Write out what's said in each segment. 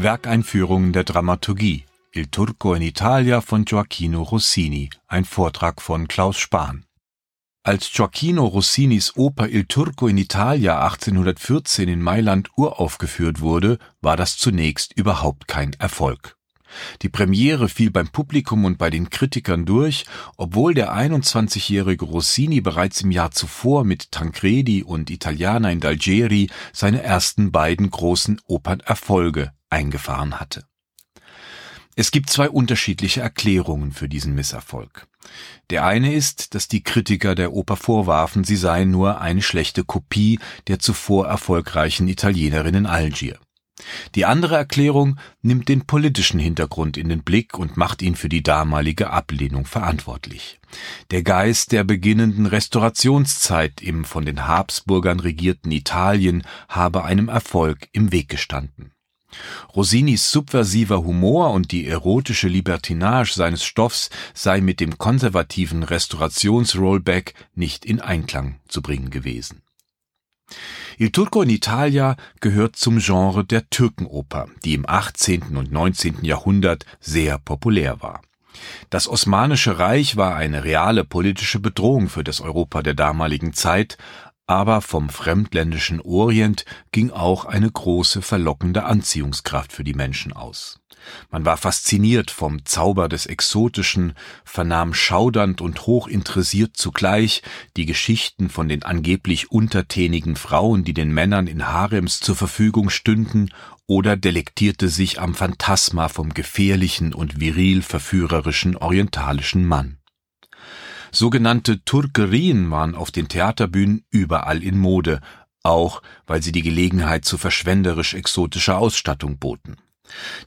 Werkeinführung der Dramaturgie Il Turco in Italia von Gioacchino Rossini, ein Vortrag von Klaus Spahn. Als Gioacchino Rossinis Oper Il Turco in Italia 1814 in Mailand uraufgeführt wurde, war das zunächst überhaupt kein Erfolg. Die Premiere fiel beim Publikum und bei den Kritikern durch, obwohl der 21-jährige Rossini bereits im Jahr zuvor mit Tancredi und Italiana in d'Algeri seine ersten beiden großen Opernerfolge eingefahren hatte. Es gibt zwei unterschiedliche Erklärungen für diesen Misserfolg. Der eine ist, dass die Kritiker der Oper vorwarfen, sie sei nur eine schlechte Kopie der zuvor erfolgreichen Italienerin in Algier. Die andere Erklärung nimmt den politischen Hintergrund in den Blick und macht ihn für die damalige Ablehnung verantwortlich. Der Geist der beginnenden Restaurationszeit im von den Habsburgern regierten Italien habe einem Erfolg im Weg gestanden. Rossinis subversiver Humor und die erotische Libertinage seines Stoffs sei mit dem konservativen Restaurationsrollback nicht in Einklang zu bringen gewesen. Il Turco in Italia gehört zum Genre der Türkenoper, die im 18. und 19. Jahrhundert sehr populär war. Das Osmanische Reich war eine reale politische Bedrohung für das Europa der damaligen Zeit, aber vom fremdländischen Orient ging auch eine große verlockende Anziehungskraft für die Menschen aus. Man war fasziniert vom Zauber des Exotischen, vernahm schaudernd und hochinteressiert zugleich die Geschichten von den angeblich untertänigen Frauen, die den Männern in Harems zur Verfügung stünden, oder delektierte sich am Phantasma vom gefährlichen und viril verführerischen orientalischen Mann. Sogenannte Turkerien waren auf den Theaterbühnen überall in Mode, auch weil sie die Gelegenheit zu verschwenderisch exotischer Ausstattung boten.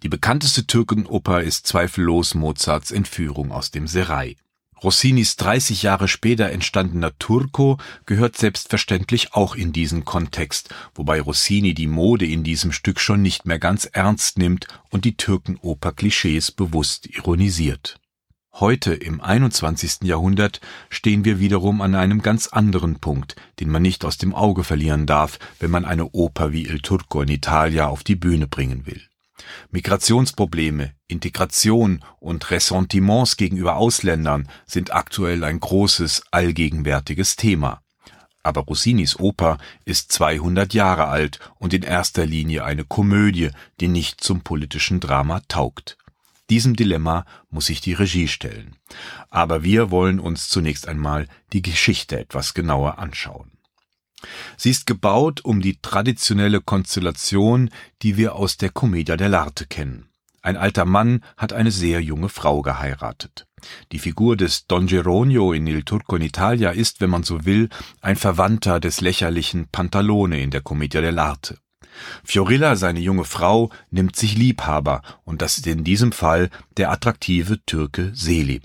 Die bekannteste Türkenoper ist zweifellos Mozarts Entführung aus dem Serai. Rossinis 30 Jahre später entstandener Turco gehört selbstverständlich auch in diesen Kontext, wobei Rossini die Mode in diesem Stück schon nicht mehr ganz ernst nimmt und die Türkenoper-Klischees bewusst ironisiert. Heute im 21. Jahrhundert stehen wir wiederum an einem ganz anderen Punkt, den man nicht aus dem Auge verlieren darf, wenn man eine Oper wie Il Turco in Italia auf die Bühne bringen will. Migrationsprobleme, Integration und Ressentiments gegenüber Ausländern sind aktuell ein großes, allgegenwärtiges Thema. Aber Rossinis Oper ist 200 Jahre alt und in erster Linie eine Komödie, die nicht zum politischen Drama taugt. Diesem Dilemma muss sich die Regie stellen. Aber wir wollen uns zunächst einmal die Geschichte etwas genauer anschauen. Sie ist gebaut um die traditionelle Konstellation, die wir aus der Commedia dell'arte kennen. Ein alter Mann hat eine sehr junge Frau geheiratet. Die Figur des Don Geronio in Il Turco in Italia ist, wenn man so will, ein Verwandter des lächerlichen Pantalone in der Commedia dell'arte. Fiorilla, seine junge Frau, nimmt sich Liebhaber, und das ist in diesem Fall der attraktive Türke Selim.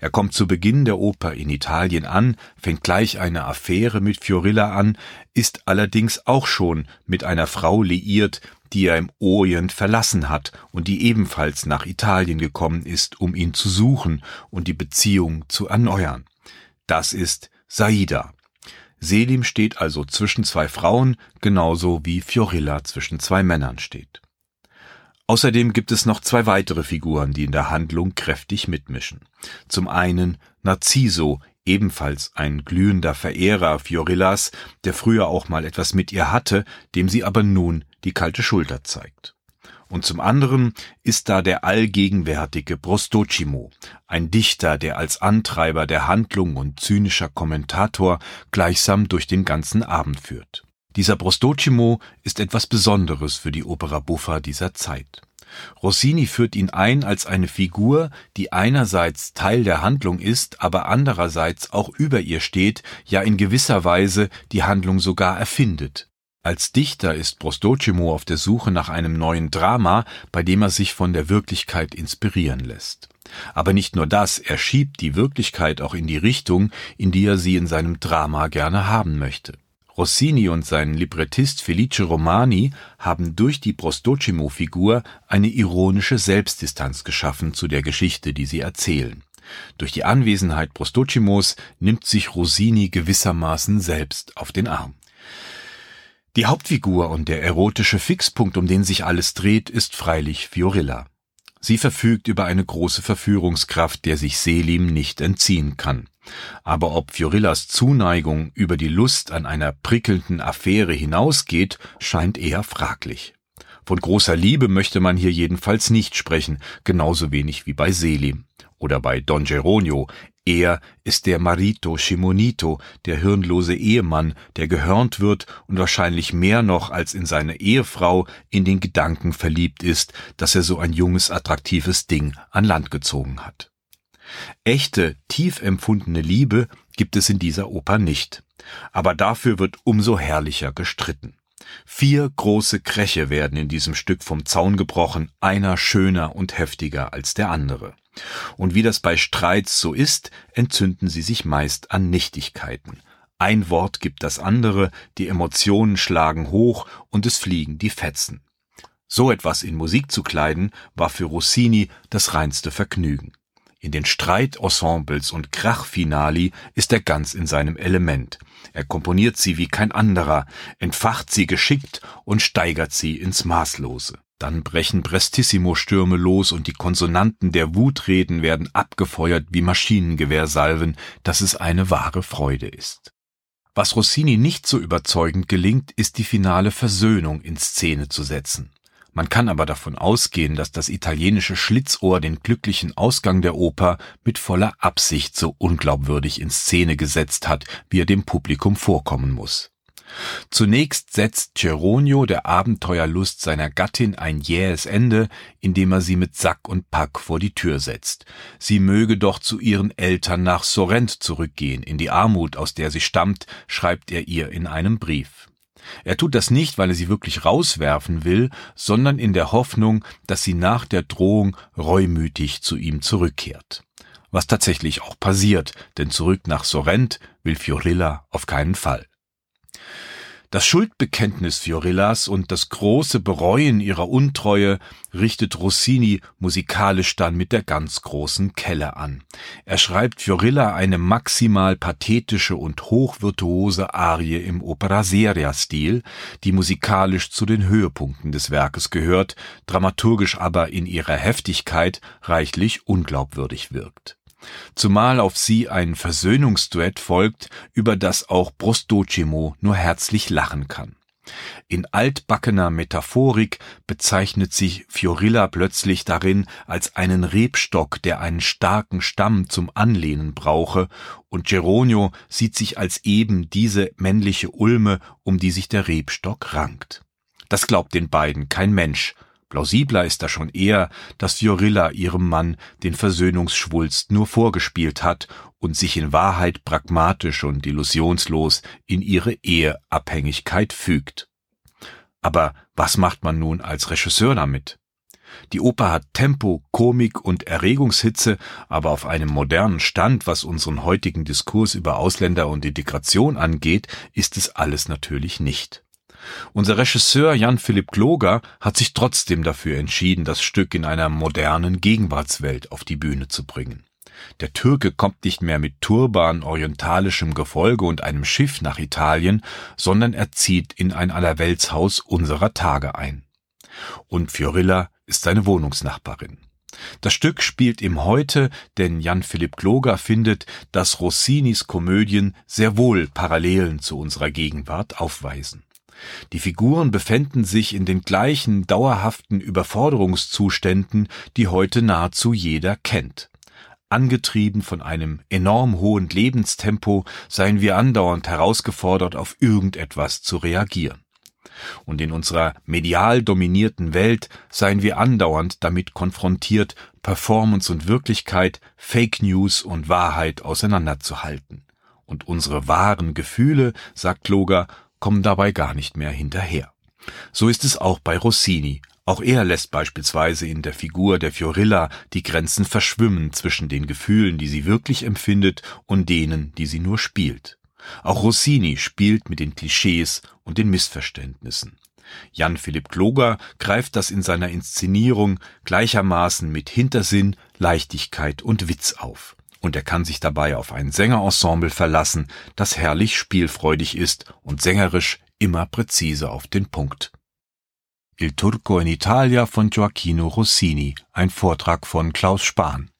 Er kommt zu Beginn der Oper in Italien an, fängt gleich eine Affäre mit Fiorilla an, ist allerdings auch schon mit einer Frau liiert, die er im Orient verlassen hat und die ebenfalls nach Italien gekommen ist, um ihn zu suchen und die Beziehung zu erneuern. Das ist Saida. Selim steht also zwischen zwei Frauen, genauso wie Fiorilla zwischen zwei Männern steht. Außerdem gibt es noch zwei weitere Figuren, die in der Handlung kräftig mitmischen. Zum einen Narciso, ebenfalls ein glühender Verehrer Fiorillas, der früher auch mal etwas mit ihr hatte, dem sie aber nun die kalte Schulter zeigt und zum anderen ist da der allgegenwärtige Brostocimo, ein Dichter, der als Antreiber der Handlung und zynischer Kommentator gleichsam durch den ganzen Abend führt. Dieser Brostocimo ist etwas Besonderes für die Opera buffa dieser Zeit. Rossini führt ihn ein als eine Figur, die einerseits Teil der Handlung ist, aber andererseits auch über ihr steht, ja in gewisser Weise die Handlung sogar erfindet. Als Dichter ist Brostocimo auf der Suche nach einem neuen Drama, bei dem er sich von der Wirklichkeit inspirieren lässt. Aber nicht nur das, er schiebt die Wirklichkeit auch in die Richtung, in die er sie in seinem Drama gerne haben möchte. Rossini und sein Librettist Felice Romani haben durch die Brostocimo-Figur eine ironische Selbstdistanz geschaffen zu der Geschichte, die sie erzählen. Durch die Anwesenheit Brostocimos nimmt sich Rossini gewissermaßen selbst auf den Arm. Die Hauptfigur und der erotische Fixpunkt, um den sich alles dreht, ist freilich Fiorilla. Sie verfügt über eine große Verführungskraft, der sich Selim nicht entziehen kann. Aber ob Fiorillas Zuneigung über die Lust an einer prickelnden Affäre hinausgeht, scheint eher fraglich. Von großer Liebe möchte man hier jedenfalls nicht sprechen, genauso wenig wie bei Selim oder bei Don Geronio. Er ist der Marito Shimonito, der hirnlose Ehemann, der gehörnt wird und wahrscheinlich mehr noch als in seine Ehefrau in den Gedanken verliebt ist, dass er so ein junges, attraktives Ding an Land gezogen hat. Echte, tief empfundene Liebe gibt es in dieser Oper nicht. Aber dafür wird umso herrlicher gestritten. Vier große Kräche werden in diesem Stück vom Zaun gebrochen, einer schöner und heftiger als der andere. Und wie das bei Streits so ist, entzünden sie sich meist an Nichtigkeiten. Ein Wort gibt das andere, die Emotionen schlagen hoch und es fliegen die Fetzen. So etwas in Musik zu kleiden, war für Rossini das reinste Vergnügen. In den Streitensembles und Krachfinali ist er ganz in seinem Element. Er komponiert sie wie kein anderer, entfacht sie geschickt und steigert sie ins Maßlose. Dann brechen Prestissimo-Stürme los und die Konsonanten der Wutreden werden abgefeuert wie Maschinengewehrsalven, dass es eine wahre Freude ist. Was Rossini nicht so überzeugend gelingt, ist die finale Versöhnung in Szene zu setzen. Man kann aber davon ausgehen, dass das italienische Schlitzohr den glücklichen Ausgang der Oper mit voller Absicht so unglaubwürdig in Szene gesetzt hat, wie er dem Publikum vorkommen muss. Zunächst setzt Geronio der Abenteuerlust seiner Gattin ein jähes Ende, indem er sie mit Sack und Pack vor die Tür setzt. Sie möge doch zu ihren Eltern nach Sorrent zurückgehen, in die Armut, aus der sie stammt, schreibt er ihr in einem Brief. Er tut das nicht, weil er sie wirklich rauswerfen will, sondern in der Hoffnung, dass sie nach der Drohung reumütig zu ihm zurückkehrt. Was tatsächlich auch passiert, denn zurück nach Sorrent will Fiorilla auf keinen Fall. Das Schuldbekenntnis Fiorillas und das große Bereuen ihrer Untreue richtet Rossini musikalisch dann mit der ganz großen Kelle an. Er schreibt Fiorilla eine maximal pathetische und hochvirtuose Arie im Opera Seria Stil, die musikalisch zu den Höhepunkten des Werkes gehört, dramaturgisch aber in ihrer Heftigkeit reichlich unglaubwürdig wirkt zumal auf sie ein Versöhnungsduett folgt, über das auch Brostocimo nur herzlich lachen kann. In altbackener Metaphorik bezeichnet sich Fiorilla plötzlich darin als einen Rebstock, der einen starken Stamm zum Anlehnen brauche, und Geronio sieht sich als eben diese männliche Ulme, um die sich der Rebstock rankt. Das glaubt den beiden kein Mensch, Plausibler ist da schon eher, dass Fiorilla ihrem Mann den Versöhnungsschwulst nur vorgespielt hat und sich in Wahrheit pragmatisch und illusionslos in ihre Eheabhängigkeit fügt. Aber was macht man nun als Regisseur damit? Die Oper hat Tempo, Komik und Erregungshitze, aber auf einem modernen Stand, was unseren heutigen Diskurs über Ausländer und Integration angeht, ist es alles natürlich nicht. Unser Regisseur Jan Philipp Gloger hat sich trotzdem dafür entschieden, das Stück in einer modernen Gegenwartswelt auf die Bühne zu bringen. Der Türke kommt nicht mehr mit Turban, orientalischem Gefolge und einem Schiff nach Italien, sondern er zieht in ein Allerweltshaus unserer Tage ein. Und Fiorilla ist seine Wohnungsnachbarin. Das Stück spielt im Heute, denn Jan Philipp Gloger findet, dass Rossinis Komödien sehr wohl Parallelen zu unserer Gegenwart aufweisen. Die Figuren befänden sich in den gleichen dauerhaften Überforderungszuständen, die heute nahezu jeder kennt. Angetrieben von einem enorm hohen Lebenstempo seien wir andauernd herausgefordert, auf irgendetwas zu reagieren. Und in unserer medial dominierten Welt seien wir andauernd damit konfrontiert, Performance und Wirklichkeit, Fake News und Wahrheit auseinanderzuhalten. Und unsere wahren Gefühle, sagt Loger, kommen dabei gar nicht mehr hinterher. So ist es auch bei Rossini. Auch er lässt beispielsweise in der Figur der Fiorilla die Grenzen verschwimmen zwischen den Gefühlen, die sie wirklich empfindet, und denen, die sie nur spielt. Auch Rossini spielt mit den Klischees und den Missverständnissen. Jan Philipp Kloger greift das in seiner Inszenierung gleichermaßen mit Hintersinn, Leichtigkeit und Witz auf und er kann sich dabei auf ein Sängerensemble verlassen, das herrlich spielfreudig ist und sängerisch immer präzise auf den Punkt. Il Turco in Italia von Gioacchino Rossini, ein Vortrag von Klaus Spahn.